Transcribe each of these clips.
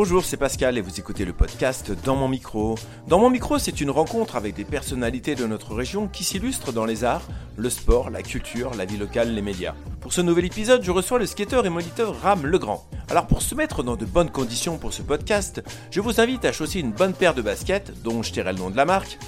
Bonjour, c'est Pascal et vous écoutez le podcast Dans mon micro. Dans mon micro, c'est une rencontre avec des personnalités de notre région qui s'illustrent dans les arts, le sport, la culture, la vie locale, les médias. Pour ce nouvel épisode, je reçois le skateur et moniteur Ram Legrand. Alors pour se mettre dans de bonnes conditions pour ce podcast, je vous invite à chausser une bonne paire de baskets, dont je tairai le nom de la marque,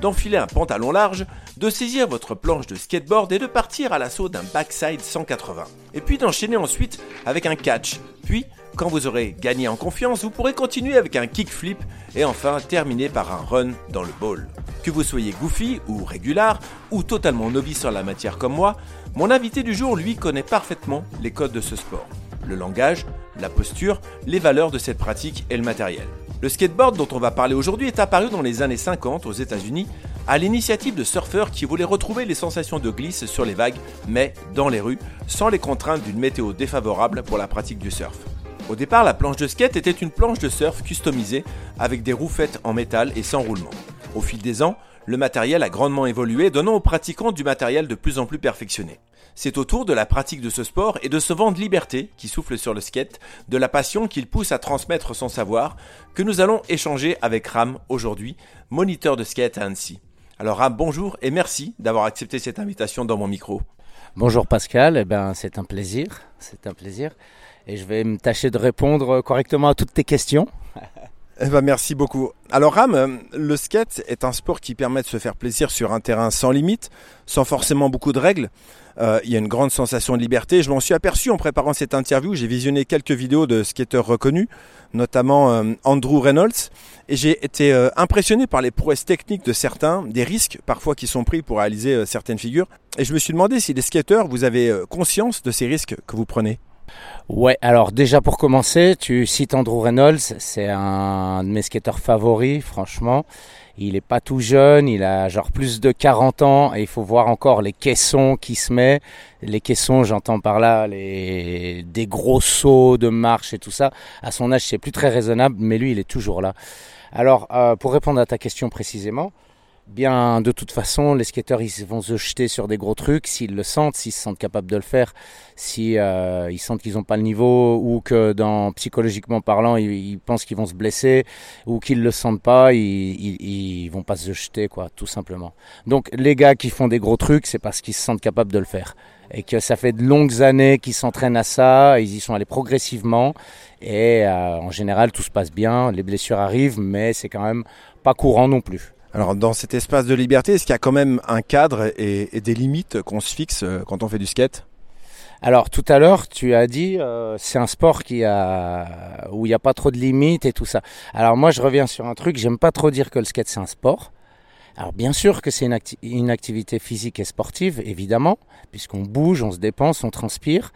d'enfiler un pantalon large, de saisir votre planche de skateboard et de partir à l'assaut d'un backside 180. Et puis d'enchaîner ensuite avec un catch. Puis, quand vous aurez gagné en confiance, vous pourrez continuer avec un kickflip et enfin terminer par un run dans le ball. Que vous soyez goofy ou régular ou totalement novice en la matière comme moi, mon invité du jour lui connaît parfaitement les codes de ce sport. Le langage, la posture, les valeurs de cette pratique et le matériel. Le skateboard dont on va parler aujourd'hui est apparu dans les années 50 aux États-Unis à l'initiative de surfeurs qui voulaient retrouver les sensations de glisse sur les vagues, mais dans les rues, sans les contraintes d'une météo défavorable pour la pratique du surf. Au départ, la planche de skate était une planche de surf customisée avec des roues faites en métal et sans roulement. Au fil des ans, le matériel a grandement évolué, donnant aux pratiquants du matériel de plus en plus perfectionné. C'est autour de la pratique de ce sport et de ce vent de liberté qui souffle sur le skate, de la passion qu'il pousse à transmettre son savoir, que nous allons échanger avec Ram aujourd'hui, moniteur de skate à Annecy. Alors Ram, bonjour et merci d'avoir accepté cette invitation dans mon micro. Bonjour Pascal, eh ben, c'est un plaisir, c'est un plaisir. Et je vais me tâcher de répondre correctement à toutes tes questions. Eh ben, merci beaucoup. Alors Ram, le skate est un sport qui permet de se faire plaisir sur un terrain sans limite, sans forcément beaucoup de règles. Euh, il y a une grande sensation de liberté. Je m'en suis aperçu en préparant cette interview. J'ai visionné quelques vidéos de skateurs reconnus, notamment euh, Andrew Reynolds, et j'ai été euh, impressionné par les prouesses techniques de certains, des risques parfois qui sont pris pour réaliser certaines figures. Et je me suis demandé si les skateurs, vous avez conscience de ces risques que vous prenez. Ouais, alors déjà pour commencer, tu cites Andrew Reynolds, c'est un de mes skateurs favoris, franchement. Il est pas tout jeune, il a genre plus de 40 ans et il faut voir encore les caissons qui se met. Les caissons, j'entends par là les des gros sauts de marche et tout ça. À son âge, c'est plus très raisonnable, mais lui, il est toujours là. Alors, euh, pour répondre à ta question précisément, bien de toute façon, les skateurs ils vont se jeter sur des gros trucs s'ils le sentent, s'ils se sentent capables de le faire, si euh, ils sentent qu'ils n'ont pas le niveau ou que psychologiquement parlant ils, pensent qu'ils vont se blesser ou qu'ils le sentent pas, ils, ils, vont pas se jeter quoi, tout simplement. Donc les gars qui font des gros trucs, c'est parce qu'ils se sentent capables de le faire et que ça fait de longues années qu'ils s'entraînent à ça, ils y sont allés progressivement et euh, en général tout se passe bien, les blessures arrivent, mais c'est quand même pas courant non plus. Alors dans cet espace de liberté, est-ce qu'il y a quand même un cadre et, des limites qu'on se fixe euh, quand on fait du skate? Alors tout à l'heure, tu as dit euh, c'est un sport qui a où il n'y a pas trop de limites et tout ça. Alors moi je reviens sur un truc, j'aime pas trop dire que le skate c'est un sport. Alors bien sûr que c'est une, activité physique et sportive, évidemment, puisqu'on bouge, on se dépense, on transpire.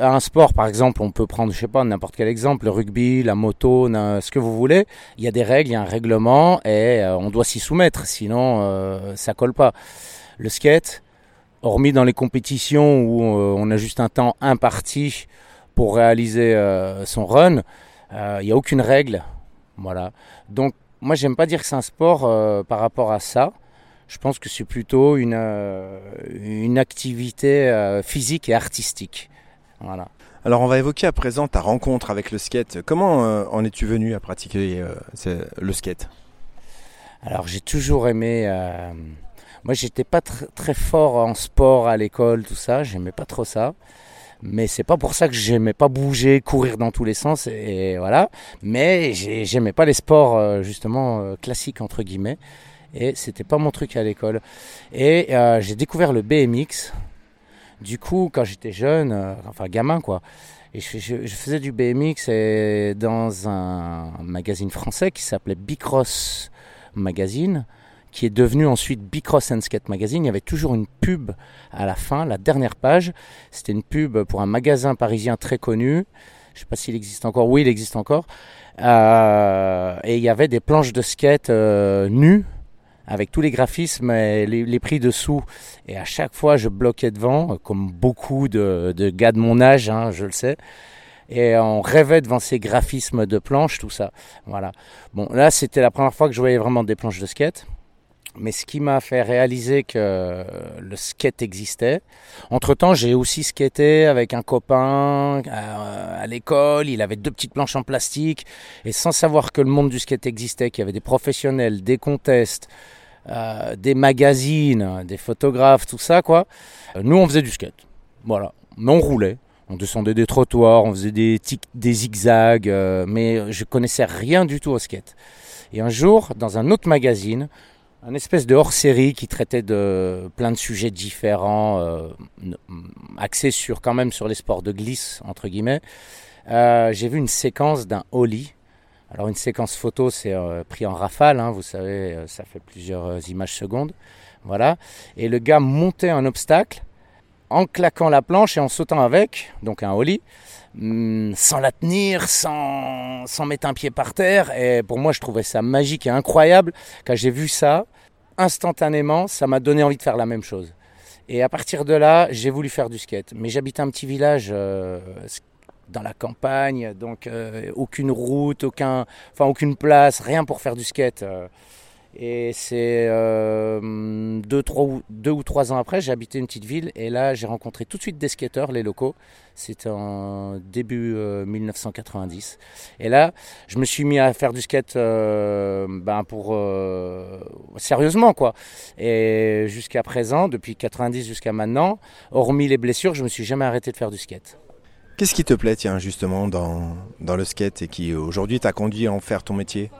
Un sport, par exemple, on peut prendre, je sais pas, n'importe quel exemple, le rugby, la moto, ce que vous voulez. Il y a des règles, il y a un règlement et euh, on doit s'y soumettre, sinon euh, ça colle pas. Le skate, hormis dans les compétitions où euh, on a juste un temps imparti pour réaliser son run, il n'y a aucune règle. Voilà. Donc moi, j'aime pas dire que c'est un sport euh, par rapport à ça. Je pense que c'est plutôt une, euh, une activité euh, physique et artistique. Voilà. Alors, on va évoquer à présent ta rencontre avec le skate. Comment en es-tu venu à pratiquer le skate? Alors, j'ai toujours aimé. moi, j'étais pas très fort en sport à l'école, tout ça. J'aimais pas trop ça mais c'est pas pour ça que j'aimais pas bouger, courir dans tous les sens et voilà. Mais j'aimais pas les sports euh, justement euh, classiques entre guillemets et c'était pas mon truc à l'école. Et euh, j'ai découvert le BMX. Du coup, quand j'étais jeune, enfin gamin quoi, et je, je, faisais du BMX et dans un magazine français qui s'appelait Bicross Magazine qui est devenu ensuite Bicross and Skate Magazine. Il y avait toujours une pub à la fin, la dernière page. C'était une pub pour un magasin parisien très connu. Je ne sais pas s'il existe encore. Oui, il existe encore. Euh, et il y avait des planches de skate euh, nues avec tous les graphismes et les, prix dessous. Et à chaque fois, je bloquais devant, comme beaucoup de, gars de mon âge, hein, je le sais et on rêvait devant ces graphismes de planches, tout ça. Voilà. Bon, là, c'était la première fois que je voyais vraiment des planches de skate. Mais ce qui m'a fait réaliser que le skate existait, entre-temps j'ai aussi skaté avec un copain à, l'école, il avait deux petites planches en plastique, et sans savoir que le monde du skate existait, qu'il y avait des professionnels, des contests, euh, des magazines, des photographes, tout ça quoi, nous on faisait du skate. Voilà, mais on roulait. On descendait des trottoirs, on faisait des, des zigzags, euh, mais je connaissais rien du tout au skate. Et un jour, dans un autre magazine, un espèce de hors-série qui traitait de plein de sujets différents, euh, axés sur quand même sur les sports de glisse entre guillemets. Euh, j'ai vu une séquence d'un holly. Alors une séquence photo, c'est pris en rafale, hein, vous savez, ça fait plusieurs images secondes, voilà. Et le gars montait un obstacle en claquant la planche et en sautant avec, donc un holly, sans la tenir, sans, sans mettre un pied par terre. Et pour moi, je trouvais ça magique et incroyable. Quand j'ai vu ça, instantanément, ça m'a donné envie de faire la même chose. Et à partir de là, j'ai voulu faire du skate. Mais j'habite un petit village euh, dans la campagne, donc euh, aucune route, aucun, enfin aucune place, rien pour faire du skate. Euh. Et c'est euh, deux, deux ou trois ans après, j'ai habité une petite ville et là j'ai rencontré tout de suite des skateurs, les locaux. C'était en début 1990. Euh, et là, je me suis mis à faire du skate euh, ben pour sérieusement quoi. Et jusqu'à présent, depuis 90 jusqu'à maintenant, hormis les blessures, je me suis jamais arrêté de faire du skate. Qu'est-ce qui te plaît, tiens, justement, dans, dans le skate et qui aujourd'hui t'a conduit à en faire ton métier?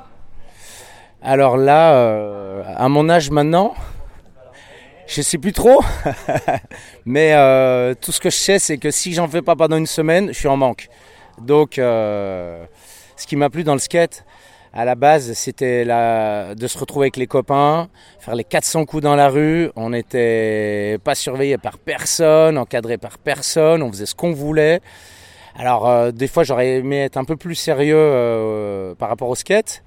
Alors là, euh, à mon âge maintenant, je sais plus trop, mais euh, tout ce que je sais, c'est que si j'en fais pas pendant une semaine, je suis en manque. Donc, euh, ce qui m'a plu dans le skate, à la base, c'était de se retrouver avec les copains, faire les 400 coups dans la rue. On n'était pas surveillé par personne, encadré par personne, on faisait ce qu'on voulait. Alors, des fois, j'aurais aimé être un peu plus sérieux par rapport au skate.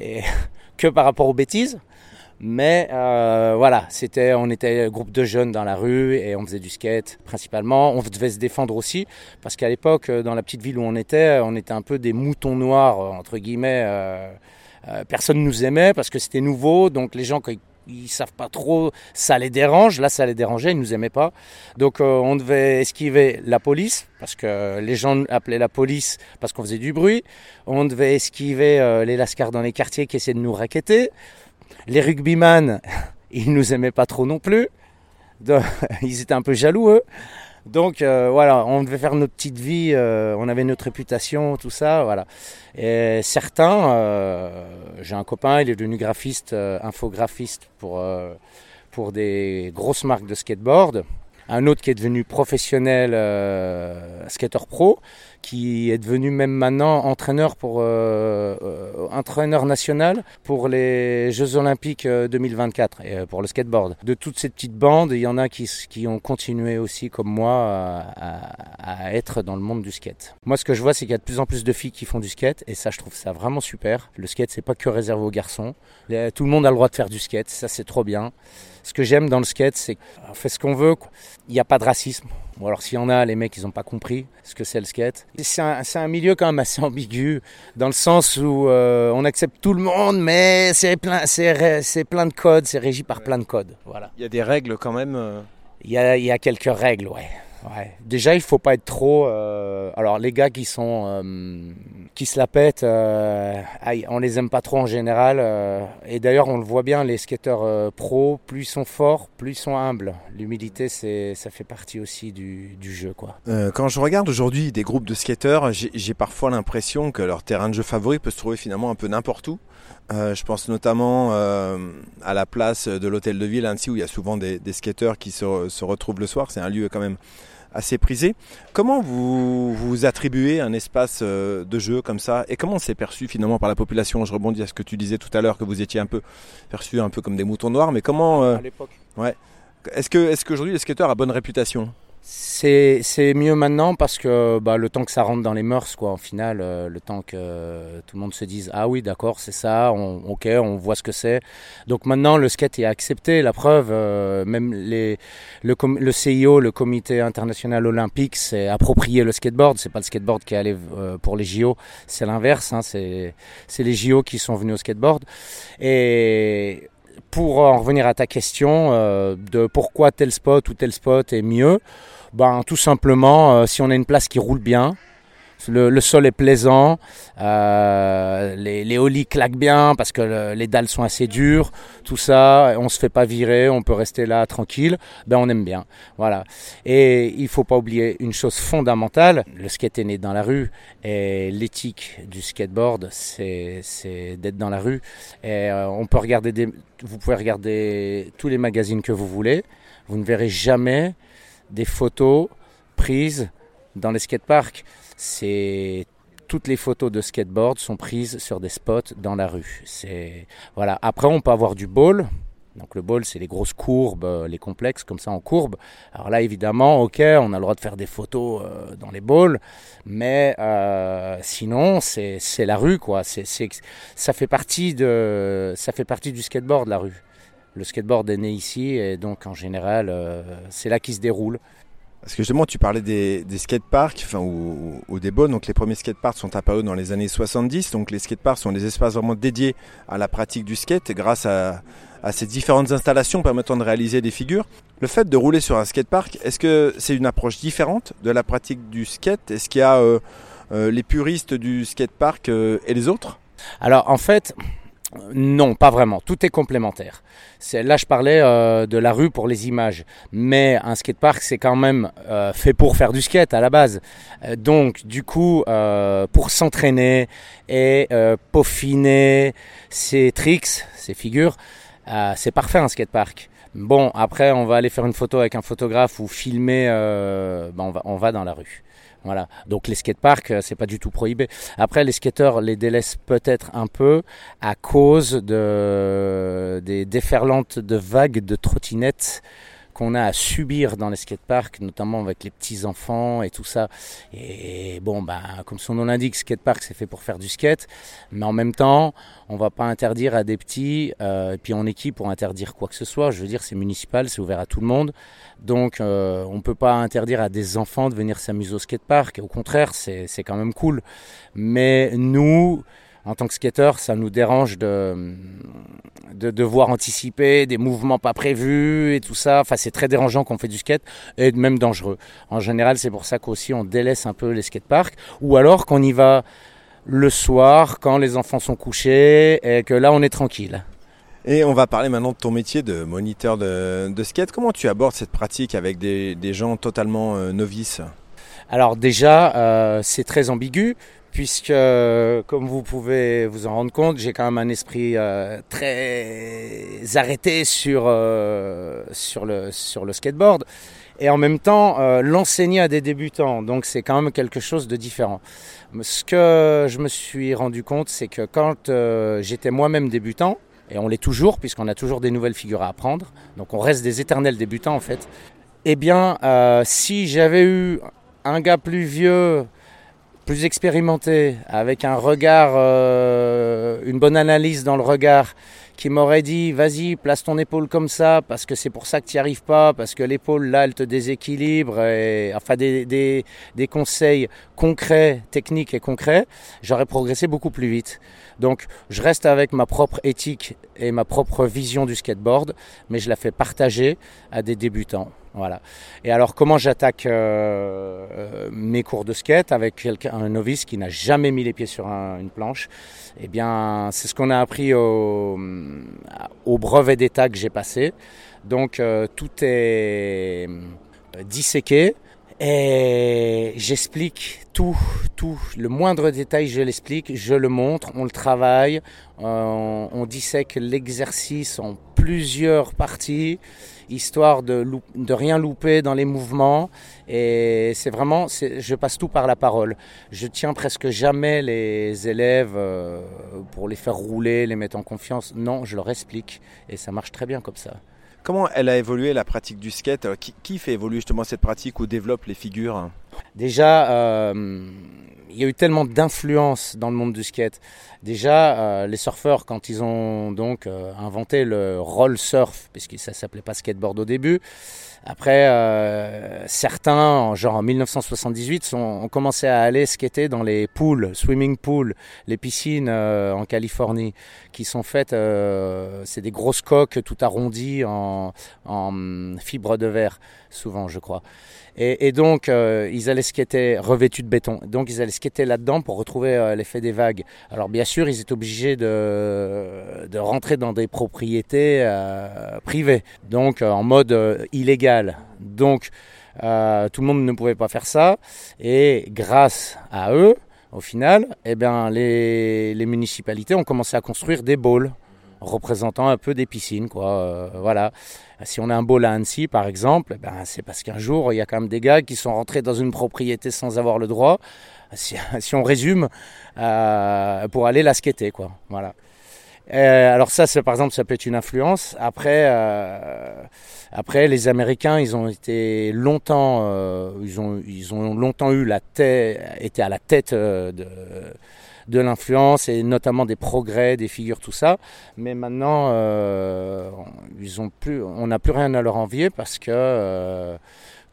que par rapport aux bêtises. Mais euh, voilà, c'était, on était un groupe de jeunes dans la rue et on faisait du skate principalement. On devait se défendre aussi parce qu'à l'époque, euh, dans la petite ville où on était, on était un peu des moutons noirs entre guillemets. Euh, personne nous aimait parce que c'était nouveau, donc les gens savent pas trop, ça les dérange. Là, ça les dérangeait, ils nous aimaient pas. Donc, euh, on devait esquiver la police parce que les gens appelaient la police parce qu'on faisait du bruit. On devait esquiver euh, les lascars dans les quartiers qui essayaient de nous raqueter. Les rugbyman, ils nous aimaient pas trop non plus. ils étaient un peu jaloux eux. Donc euh, voilà, on devait faire notre petite vie, euh, on avait notre réputation, tout ça, voilà. Et certains, euh, j'ai un copain, il est devenu graphiste, infographiste pour, pour des grosses marques de skateboard. Un autre qui est devenu professionnel skater pro qui est devenu même maintenant entraîneur pour euh, euh, entraîneur national pour les Jeux Olympiques 2024 euh, et pour le skateboard. De toutes ces petites bandes, il y en a qui, ont continué aussi comme moi à, être dans le monde du skate. Moi, ce que je vois, c'est qu'il y a de plus en plus de filles qui font du skate et ça, je trouve ça vraiment super. Le skate, c'est pas que réservé aux garçons. Tout le monde a le droit de faire du skate, ça c'est trop bien. Ce que j'aime dans le skate, c'est qu'on fait ce qu'on veut. Il n'y a pas de racisme. Bon, alors s'il y en a, les mecs, ils n'ont pas compris ce que c'est le skate. C'est un, milieu quand même assez ambigu, dans le sens où euh, on accepte tout le monde, mais c'est plein, c'est, plein de codes, c'est régi par plein de codes. Voilà. Il y a des règles quand même euh il y, a, il y a quelques règles, ouais. Ouais. Déjà, il faut pas être trop. Euh, alors, les gars qui sont euh, qui se la pètent, euh, on les aime pas trop en général. Euh, et d'ailleurs, on le voit bien, les skateurs pros, plus ils sont forts, plus ils sont humbles. L'humilité, c'est ça fait partie aussi du, du jeu, quoi. quand je regarde aujourd'hui des groupes de skateurs, j'ai parfois l'impression que leur terrain de jeu favori peut se trouver finalement un peu n'importe où. je pense notamment à la place de l'hôtel de ville, ainsi où il y a souvent des, des skateurs qui se, se retrouvent le soir. C'est un lieu quand même assez prisé. Comment vous, vous attribuez un espace euh, de jeu comme ça et comment c'est perçu finalement par la population? Je rebondis à ce que tu disais tout à l'heure que vous étiez un peu perçu un peu comme des moutons noirs, mais comment euh, À l'époque. Ouais. Est-ce que est-ce qu'aujourd'hui les skateurs a bonne réputation? C'est mieux maintenant parce que bah, le temps que ça rentre dans les mœurs, quoi, en final, euh, le temps que tout le monde se dise ah oui d'accord c'est ça, on, ok on voit ce que c'est. Donc maintenant le skate est accepté, la preuve, euh, même les, le, le CIO, le Comité international olympique, s'est approprié le skateboard. C'est pas le skateboard qui est allé euh, pour les JO, c'est l'inverse, hein, c'est les JO qui sont venus au skateboard. Et pour en revenir à ta question euh, de pourquoi tel spot ou tel spot est mieux, ben tout simplement euh, si on a une place qui roule bien, le, sol est plaisant, euh, les, les claquent bien parce que les dalles sont assez dures, tout ça, on se fait pas virer, on peut rester là tranquille, ben on aime bien. Voilà. Et il faut pas oublier une chose fondamentale, le skate est né dans la rue et l'éthique du skateboard, c'est d'être dans la rue. Euh, on peut regarder vous pouvez regarder tous les magazines que vous voulez, vous ne verrez jamais des photos prises dans les skateparks c'est toutes les photos de skateboard sont prises sur des spots dans la rue. C'est voilà. Après, on peut avoir du ball. Donc le ball, c'est les grosses courbes, euh, les complexes comme ça en courbe. Alors là, évidemment, ok, on a le droit de faire des photos euh, dans les balls, mais euh, sinon, c'est la rue, quoi. C'est ça fait partie de ça fait partie du skateboard, la rue. Le skateboard est né ici et donc en général, c'est là qu'il se déroule. Parce que justement, tu parlais des, skateparks, enfin, ou, des bonnes. Donc, les premiers skateparks sont apparus dans les années 70. Donc, les skateparks sont des espaces vraiment dédiés à la pratique du skate grâce à, ces différentes installations permettant de réaliser des figures. Le fait de rouler sur un skatepark, est-ce que c'est une approche différente de la pratique du skate? Est-ce qu'il y a euh, euh, les puristes du skatepark euh, et les autres? Alors, en fait, non, pas vraiment. Tout est complémentaire. là, je parlais euh, de la rue pour les images, mais un skatepark, c'est quand même euh, fait pour faire du skate à la base. Euh, donc, du coup, pour s'entraîner et peaufiner ses tricks, ses figures, c'est parfait un skatepark. Bon, après, on va aller faire une photo avec un photographe ou filmer, ben, on va dans la rue. Voilà. Donc les skateparks, euh, c'est pas du tout prohibé. Après, les skateurs les délaissent peut-être un peu à cause de des déferlantes de vagues de trottinettes qu'on a à subir dans les skateparks, notamment avec les petits enfants et tout ça. Et bon, ben, comme son nom l'indique, skatepark c'est fait pour faire du skate, mais en même temps, on va pas interdire à des petits, euh, et puis on est qui pour interdire quoi que ce soit Je veux dire, c'est municipal, c'est ouvert à tout le monde, donc euh, on peut pas interdire à des enfants de venir s'amuser au skatepark. Au contraire, c'est quand même cool. Mais nous, en tant que skater, ça nous dérange de, de devoir anticiper des mouvements pas prévus et tout ça. Enfin, c'est très dérangeant quand on fait du skate et même dangereux. En général, c'est pour ça qu'aussi on délaisse un peu les skateparks ou alors qu'on y va le soir quand les enfants sont couchés et que là on est tranquille. Et on va parler maintenant de ton métier de moniteur de, skate. Comment tu abordes cette pratique avec des, gens totalement euh, novices? Alors déjà, euh, c'est très ambigu puisque, comme vous pouvez vous en rendre compte, j'ai quand même un esprit euh, très arrêté sur, euh, sur, le, sur le skateboard. Et en même temps, euh, l'enseigner à des débutants. Donc c'est quand même quelque chose de différent. Ce que je me suis rendu compte, c'est que quand j'étais moi-même débutant, et on l'est toujours, puisqu'on a toujours des nouvelles figures à apprendre, donc on reste des éternels débutants en fait, eh bien, si j'avais eu un gars plus vieux plus expérimenté, avec un regard, euh, une bonne analyse dans le regard, qui m'aurait dit vas-y, place ton épaule comme ça, parce que c'est pour ça que tu n'y arrives pas, parce que l'épaule là, elle te déséquilibre, et, enfin des, conseils concrets, techniques et concrets, j'aurais progressé beaucoup plus vite. Donc je reste avec ma propre éthique et ma propre vision du skateboard, mais je la fais partager à des débutants. Voilà. Et alors, comment j'attaque euh, euh, mes cours de skate avec quelqu'un, un novice qui n'a jamais mis les pieds sur une planche? Eh bien, c'est ce qu'on a appris au, au brevet d'état que j'ai passé. Donc, euh, tout est disséqué. Et j'explique tout, tout, le moindre détail, je l'explique, je le montre, on le travaille, on, on dissèque l'exercice en plusieurs parties histoire de, de rien louper dans les mouvements. Et c'est vraiment, je passe tout par la parole. Je tiens presque jamais les élèves euh, pour les faire rouler, les mettre en confiance. Non, je leur explique. Et ça marche très bien comme ça. Comment elle a évolué la pratique du skate? Qui, qui, fait évoluer justement cette pratique ou développe les figures? Déjà, euh, il y a eu tellement d'influence dans le monde du skate. Déjà, euh, les surfeurs, quand ils ont donc euh, inventé le roll surf, puisque ça s'appelait pas skateboard au début, après, euh, certains, genre en 1978, sont, ont commencé à aller skater dans les pools, swimming pools, les piscines en Californie, qui sont faites, c'est des grosses coques tout arrondies en, en fibre de verre, souvent, je crois. Et, donc, euh, ils allaient skater revêtus de béton. Donc, ils allaient skater là-dedans pour retrouver euh, l'effet des vagues. Alors, bien sûr, ils étaient obligés de, rentrer dans des propriétés euh, privées, donc en mode illégal. Donc, tout le monde ne pouvait pas faire ça. Et grâce à eux, au final, eh bien, les, les municipalités ont commencé à construire des bowls représentant un peu des piscines. Quoi. Euh, voilà. Si on a un bowl à Annecy, par exemple, eh ben, c'est parce qu'un jour, il y a quand même des gars qui sont rentrés dans une propriété sans avoir le droit, si, on résume, euh, pour aller la skater. Quoi. Voilà. Euh, alors ça, par exemple, ça peut être une influence. Après, après, les Américains, ils ont été longtemps, ils ont, ils ont longtemps eu la tête, été à la tête de de l'influence et notamment des progrès, des figures, tout ça. Mais maintenant, euh, ils ont plus, on n'a plus rien à leur envier parce que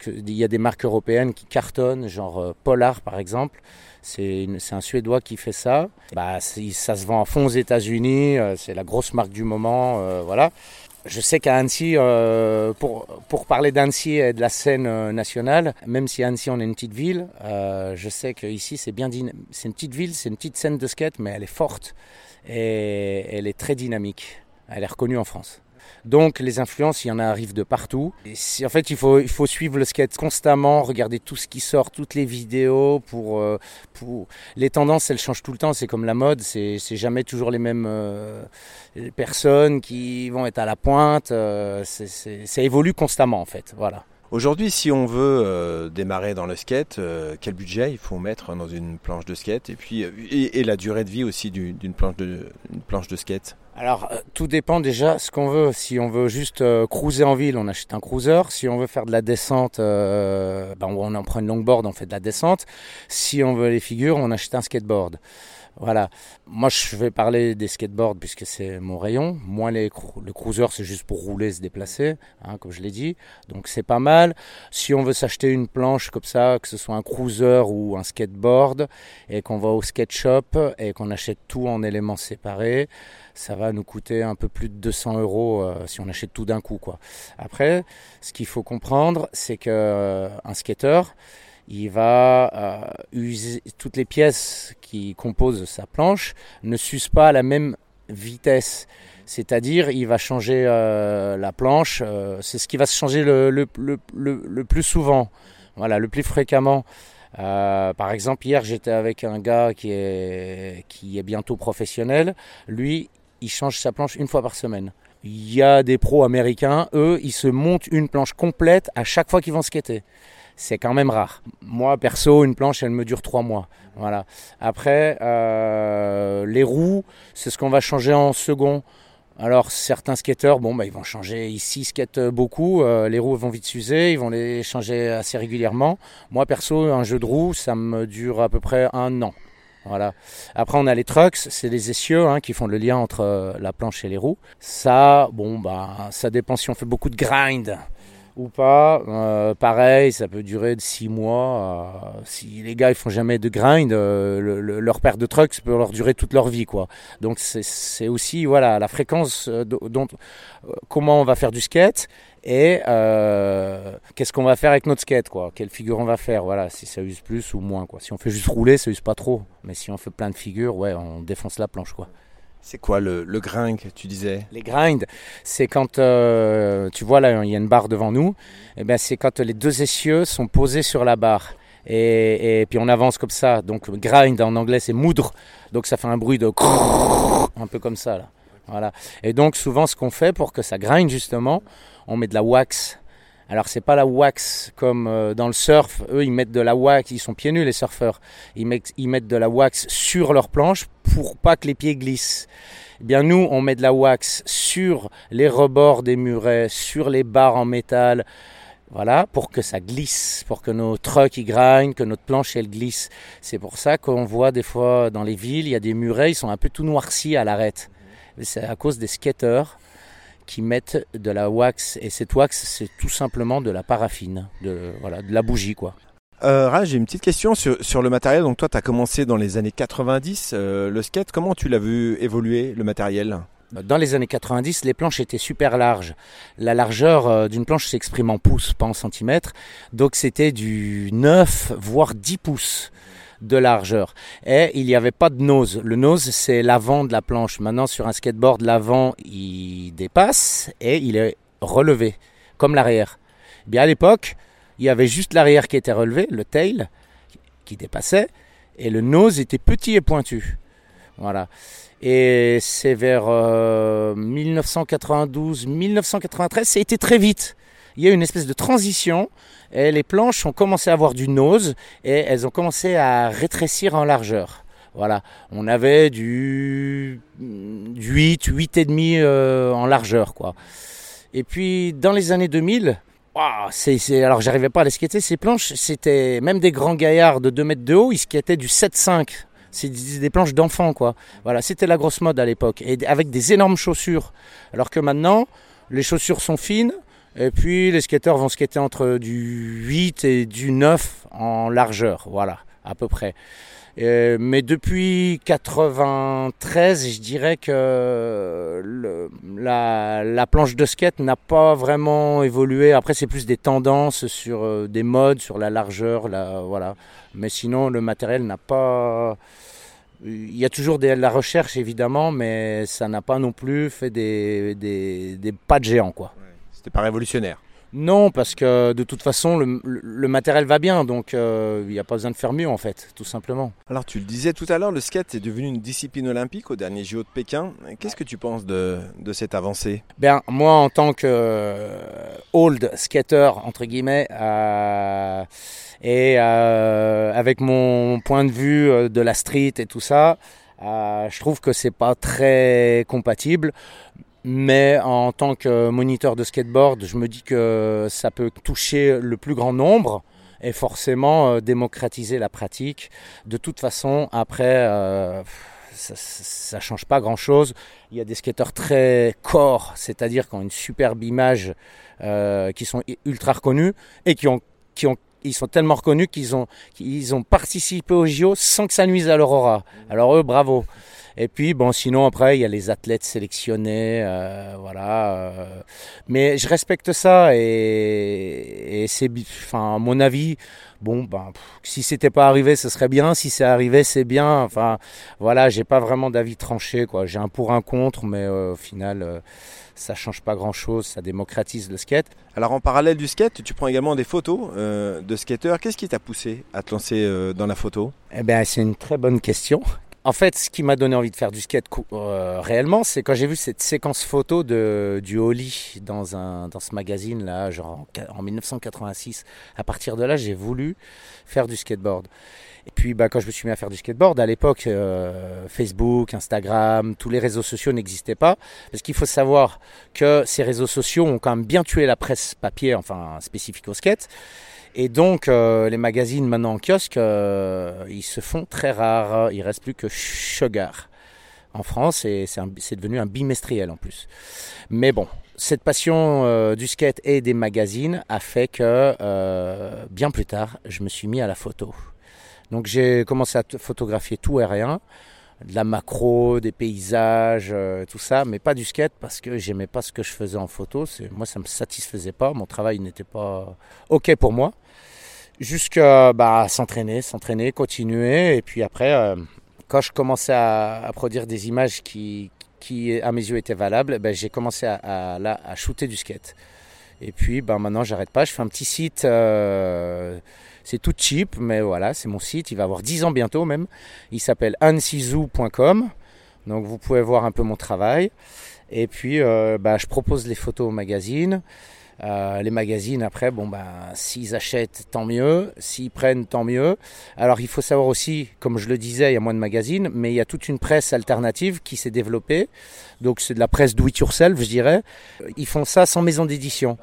euh, il y a des marques européennes qui cartonnent, genre euh, Polar par exemple. C'est un Suédois qui fait ça. Bah, ça se vend à fond aux États-Unis. c'est la grosse marque du moment. voilà. Je sais qu'à Annecy, euh, pour, pour parler d'Annecy et de la scène euh, nationale, même si Annecy on est une petite ville, euh, je sais qu'ici c'est bien c'est une petite ville, c'est une petite scène de skate, mais elle est forte et elle est très dynamique. Elle est reconnue en France. Donc les influences, il y en arrive de partout. en fait, il faut, il faut suivre le skate constamment, regarder tout ce qui sort, toutes les vidéos. Pour, euh, pour... Les tendances, elles changent tout le temps. C'est comme la mode, c'est jamais toujours les mêmes euh, personnes qui vont être à la pointe. Euh, ça évolue constamment en fait. Voilà. Aujourd'hui, si on veut démarrer dans le skate, quel budget il faut mettre dans une planche de skate? Et puis et, la durée de vie aussi d'une planche planche de skate? Alors, euh, tout dépend déjà ce qu'on veut. Si on veut juste euh, cruiser en ville, on achète un cruiser. Si on veut faire de la descente, euh, ben on en prend une longboard, on fait de la descente. Si on veut les figures, on achète un skateboard. Voilà. Moi, je vais parler des skateboards puisque c'est mon rayon. Moi, les, le cruiser, c'est juste pour rouler, se déplacer, hein, comme je l'ai dit. Donc, c'est pas mal. Si on veut s'acheter une planche comme ça, que ce soit un cruiser ou un skateboard, et qu'on va au skate shop et qu'on achète tout en éléments séparés, ça va nous coûter un peu plus de 200 euros euh, si on achète tout d'un coup. Quoi. Après, ce qu'il faut comprendre, c'est qu'un euh, skater, il va euh, user toutes les pièces qui composent sa planche ne s'usent pas à la même vitesse. C'est-à-dire, il va changer euh, la planche. Euh, c'est ce qui va se changer le, plus souvent, voilà, le plus fréquemment. par exemple, hier, j'étais avec un gars qui est, qui est bientôt professionnel. Lui, il change sa planche une fois par semaine. Il y a des pros américains, eux, ils se montent une planche complète à chaque fois qu'ils vont skater c'est quand même rare. Moi, perso, une planche, elle me dure trois mois. Voilà. Après, euh, les roues, c'est ce qu'on va changer en second. Alors certains skateurs, bon, bah, ils vont changer. Ici, ils skatent beaucoup. Euh, les roues vont vite s'user. Ils vont les changer assez régulièrement. Moi, perso, un jeu de roues, ça me dure à peu près un an. Voilà. Après, on a les trucks, c'est les essieux hein, qui font le lien entre euh, la planche et les roues. Ça, bon, bah, ça dépend si on fait beaucoup de grind ou pas. Euh, pareil, ça peut durer de 6 mois. Euh, si les gars ils font jamais de grind, euh, leur perte de trucks peut leur durer toute leur vie, quoi. Donc c'est aussi voilà la fréquence dont comment on va faire du skate et qu'est-ce qu'on va faire avec notre skate, quoi. Quelle figure on va faire, voilà. Si ça use plus ou moins, quoi. Si on fait juste rouler, ça use pas trop. Mais si on fait plein de figures, ouais, on défonce la planche, quoi. C'est quoi le, le grind, tu disais? Les grinds, c'est quand, euh, tu vois là, il y a une barre devant nous, et eh ben, c'est quand les deux essieux sont posés sur la barre. Et, puis on avance comme ça. Donc grind en anglais c'est moudre. Donc ça fait un bruit de un peu comme ça là. Voilà. Et donc souvent ce qu'on fait pour que ça grind justement, on met de la wax alors c'est pas la wax comme euh, dans le surf, eux ils mettent de la wax, ils sont pieds nus les surfeurs, ils mettent, de la wax sur leur planche pour pas que les pieds glissent. Eh bien nous on met de la wax sur les rebords des murets, sur les barres en métal, Voilà, pour que ça glisse, pour que nos trucks y grignent, que notre planche elle glisse. C'est pour ça qu'on voit des fois dans les villes, il y a des murets, ils sont un peu tout noircis à l'arête. C'est à cause des skateurs qui mettent de la wax et cette wax c'est tout simplement de la paraffine, de, voilà, de la bougie quoi. Euh, Raj, j'ai une petite question sur, sur le matériel. Donc toi, tu as commencé dans les années 90 euh, le skate. Comment tu l'as vu évoluer le matériel? Dans les années 90, les planches étaient super larges. La largeur euh, d'une planche s'exprime en pouces, pas en centimètres. Donc c'était du 9, voire 10 pouces de largeur. Et il n'y avait pas de nose. Le nose, c'est l'avant de la planche. Maintenant, sur un skateboard, l'avant, il dépasse et il est relevé, comme l'arrière. Bien à l'époque, il y avait juste l'arrière qui était relevé, le tail, qui dépassait, et le nose était petit et pointu. Voilà. Et c'est vers 1992-1993, ça a été très vite. Il y a une espèce de transition et les planches ont commencé à avoir du nose et elles ont commencé à rétrécir en largeur. Voilà, on avait du, 8, 8,5 euh, en largeur quoi. Et puis dans les années 2000, c'est, alors j'arrivais pas à les skater ces planches, c'était même des grands gaillards de 2 mètres de haut, ils skataient du 7,5 c'est des planches d'enfants, quoi. Voilà, c'était la grosse mode à l'époque. Et avec des énormes chaussures. Alors que maintenant, les chaussures sont fines. Et puis, les skateurs vont skater entre du 8 et du 9 en largeur. Voilà, à peu près. mais depuis 93, je dirais que la, planche de skate n'a pas vraiment évolué. Après, c'est plus des tendances sur euh, des modes, sur la largeur, voilà. Mais sinon, le matériel n'a pas. Il y a toujours de la recherche évidemment, mais ça n'a pas non plus fait des, des, pas de géant quoi. C'était pas révolutionnaire. Non, parce que de toute façon, le, matériel va bien, donc euh, il n'y a pas besoin de faire mieux en fait, tout simplement. Alors tu le disais tout à l'heure, le skate est devenu une discipline olympique au dernier JO de Pékin. Qu'est-ce que tu penses de, de cette avancée? Bien, moi en tant que euh, old skater, entre guillemets, euh, et avec mon point de vue de la street et tout ça, je trouve que c'est pas très compatible. Mais en tant que moniteur de skateboard, je me dis que ça peut toucher le plus grand nombre et forcément euh, démocratiser la pratique. De toute façon, après, euh, ça ne change pas grand-chose. Il y a des skateurs très corps, c'est-à-dire qui ont une superbe image, euh, qui sont ultra reconnus et qui ont, qui ont ils sont tellement reconnus qu'ils ont, ont participé au JO sans que ça nuise à leur aura. Alors eux, bravo. Et puis, bon, sinon, après, il y a les athlètes sélectionnés, euh, voilà. Euh. mais je respecte ça et, et c'est, enfin, à mon avis, bon, ben, si c'était pas arrivé, ce serait bien. Si c'est arrivé, c'est bien. Enfin, voilà, j'ai pas vraiment d'avis tranché, quoi. J'ai un pour, un contre, mais euh, au final, ça change pas grand chose. Ça démocratise le skate. Alors, en parallèle du skate, tu prends également des photos de skateurs. Qu'est-ce qui t'a poussé à te lancer dans la photo? Eh bien, c'est une très bonne question en fait, ce qui m'a donné envie de faire du skate euh, réellement, c'est quand j'ai vu cette séquence photo de, du Holly dans, un, dans ce magazine-là, genre en, 1986. À partir de là, j'ai voulu faire du skateboard. Et puis, bah, quand je me suis mis à faire du skateboard, à l'époque, euh, Facebook, Instagram, tous les réseaux sociaux n'existaient pas. Parce qu'il faut savoir que ces réseaux sociaux ont quand même bien tué la presse papier, enfin spécifique au skate. Et donc, euh, les magazines maintenant en kiosque, euh, ils se font très rares. Il reste plus que Sugar en France et c'est devenu un bimestriel en plus. Mais bon, cette passion euh, du skate et des magazines a fait que bien plus tard, je me suis mis à la photo. Donc j'ai commencé à photographier tout et rien de la macro, des paysages, euh, tout ça, mais pas du skate parce que j'aimais pas ce que je faisais en photo. Moi, ça me satisfaisait pas. Mon travail n'était pas ok pour moi. Jusqu'à bah, s'entraîner, s'entraîner, continuer. Et puis après, euh, quand je commençais à, produire des images qui, qui, à mes yeux, étaient valables, ben, j'ai commencé à, à, shooter du skate. Et puis bah, maintenant, j'arrête pas. Je fais un petit site. Euh, c'est tout cheap, mais voilà, c'est mon site. Il va avoir 10 ans bientôt même. Il s'appelle ansizou.com. Donc vous pouvez voir un peu mon travail. Et puis euh, bah, je propose les photos au magazine. Euh, les magazines après, bon ben s'ils achètent, tant mieux. S'ils prennent, tant mieux. Alors il faut savoir aussi, comme je le disais, il y a moins de magazines, mais il y a toute une presse alternative qui s'est développée. Donc c'est de la presse do it yourself, je dirais. Ils font ça sans maison d'édition.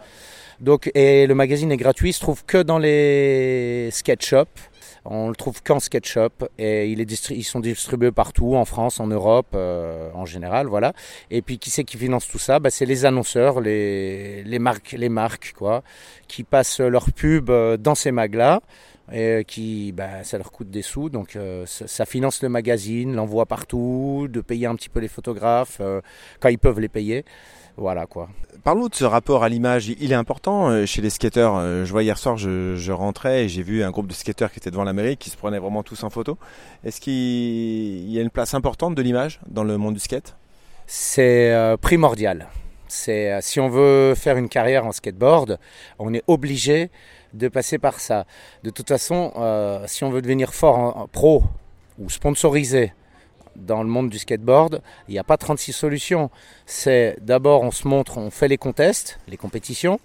Donc, et le magazine est gratuit, il se trouve que dans les sketch shops. On le trouve qu'en SketchUp et il est ils sont distribués partout, en France, en Europe, euh, en général, voilà. Et puis qui c'est qui finance tout ça? Bah, C'est les annonceurs, les, marques, les marques, quoi, qui passent leur pub euh, dans ces mags-là et qui bah, ça leur coûte des sous. Donc euh, ça, finance le magazine l'envoi partout de payer un petit peu les photographes quand ils peuvent les payer voilà quoi. Parlons de ce rapport à l'image. Il est important euh, chez les skateurs. Euh, je vois hier soir, je, rentrais et j'ai vu un groupe de skateurs qui était devant la mairie, qui se prenaient vraiment tous en photo. Est-ce qu'il y a une place importante de l'image dans le monde du skate? C'est euh, primordial. C'est si on veut faire une carrière en skateboard, on est obligé de passer par ça. De toute façon, si on veut devenir fort en pro ou sponsorisé dans le monde du skateboard, il n'y a pas 36 solutions. C'est d'abord on se montre, on fait les contests, les compétitions,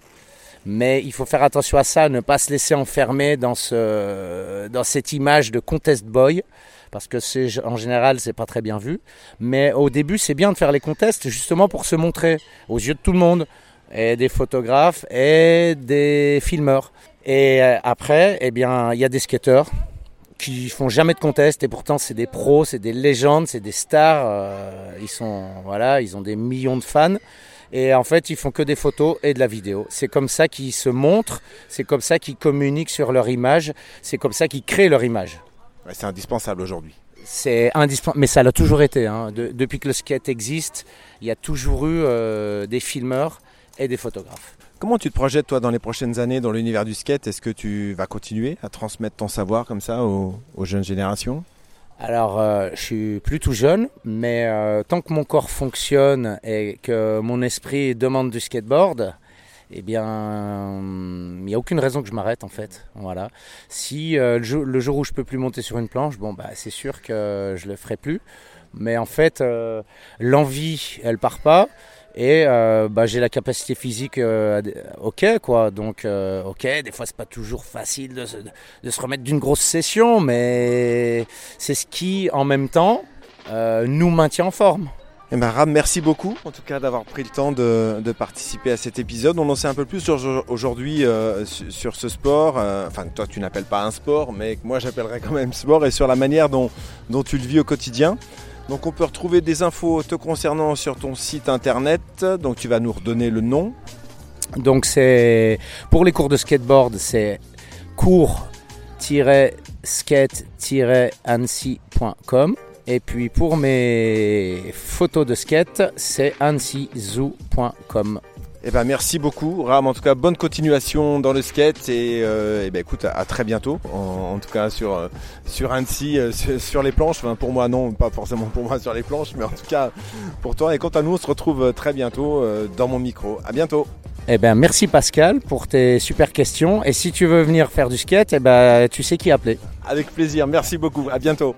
mais il faut faire attention à ça, ne pas se laisser enfermer dans, ce, dans cette image de contest boy, parce que c'est, en général c'est pas très bien vu. Mais au début c'est bien de faire les contests justement pour se montrer aux yeux de tout le monde, et des photographes et des filmeurs. Et euh, après, eh bien, il y a des skateurs qui font jamais de contest et pourtant c'est des pros, c'est des légendes, c'est des stars. Euh, ils sont voilà, ils ont des millions de fans et en fait ils font que des photos et de la vidéo. C'est comme ça qu'ils se montrent, c'est comme ça qu'ils communiquent sur leur image, c'est comme ça qu'ils créent leur image. c'est indispensable aujourd'hui. C'est indispensable, mais ça l'a toujours été. Hein. depuis que le skate existe, il y a toujours eu euh, des filmeurs et des photographes. Comment tu te projettes toi dans les prochaines années dans l'univers du skate? Est-ce que tu vas continuer à transmettre ton savoir comme ça aux, jeunes générations? Alors, euh, je suis plus tout jeune, mais euh, tant que mon corps fonctionne et que mon esprit demande du skateboard, eh bien, il n'y a aucune raison que je m'arrête en fait. Voilà. Si euh, le, jour, où je peux plus monter sur une planche, bon bah c'est sûr que je le ferai plus. Mais en fait, l'envie, elle part pas. Et euh, bah, j'ai la capacité physique euh, ok quoi. Donc euh, ok, des fois c'est pas toujours facile de se, de se remettre d'une grosse session, mais c'est ce qui en même temps nous maintient en forme. Eh ben, Ram, merci beaucoup en tout cas d'avoir pris le temps de, de, participer à cet épisode. On en sait un peu plus sur, aujourd'hui sur, ce sport. enfin, toi tu n'appelles pas un sport, mais moi j'appellerais quand même sport et sur la manière dont, dont tu le vis au quotidien. Donc on peut retrouver des infos te concernant sur ton site internet. Donc tu vas nous redonner le nom. Donc c'est pour les cours de skateboard, c'est cours-skate-annecy.com. Et puis pour mes photos de skate, c'est annecyzoo.com. Eh ben, merci beaucoup, Ram. En tout cas, bonne continuation dans le skate et, euh, eh ben, écoute, à, très bientôt. En, tout cas, sur, euh, sur Annecy, euh, sur, les planches. Enfin, pour moi, non, pas forcément pour moi sur les planches, mais en tout cas pour toi. Et quant à nous, on se retrouve très bientôt dans mon micro. À bientôt. Eh ben, merci Pascal pour tes super questions. Et si tu veux venir faire du skate, eh ben, tu sais qui appeler. Avec plaisir. Merci beaucoup. À bientôt.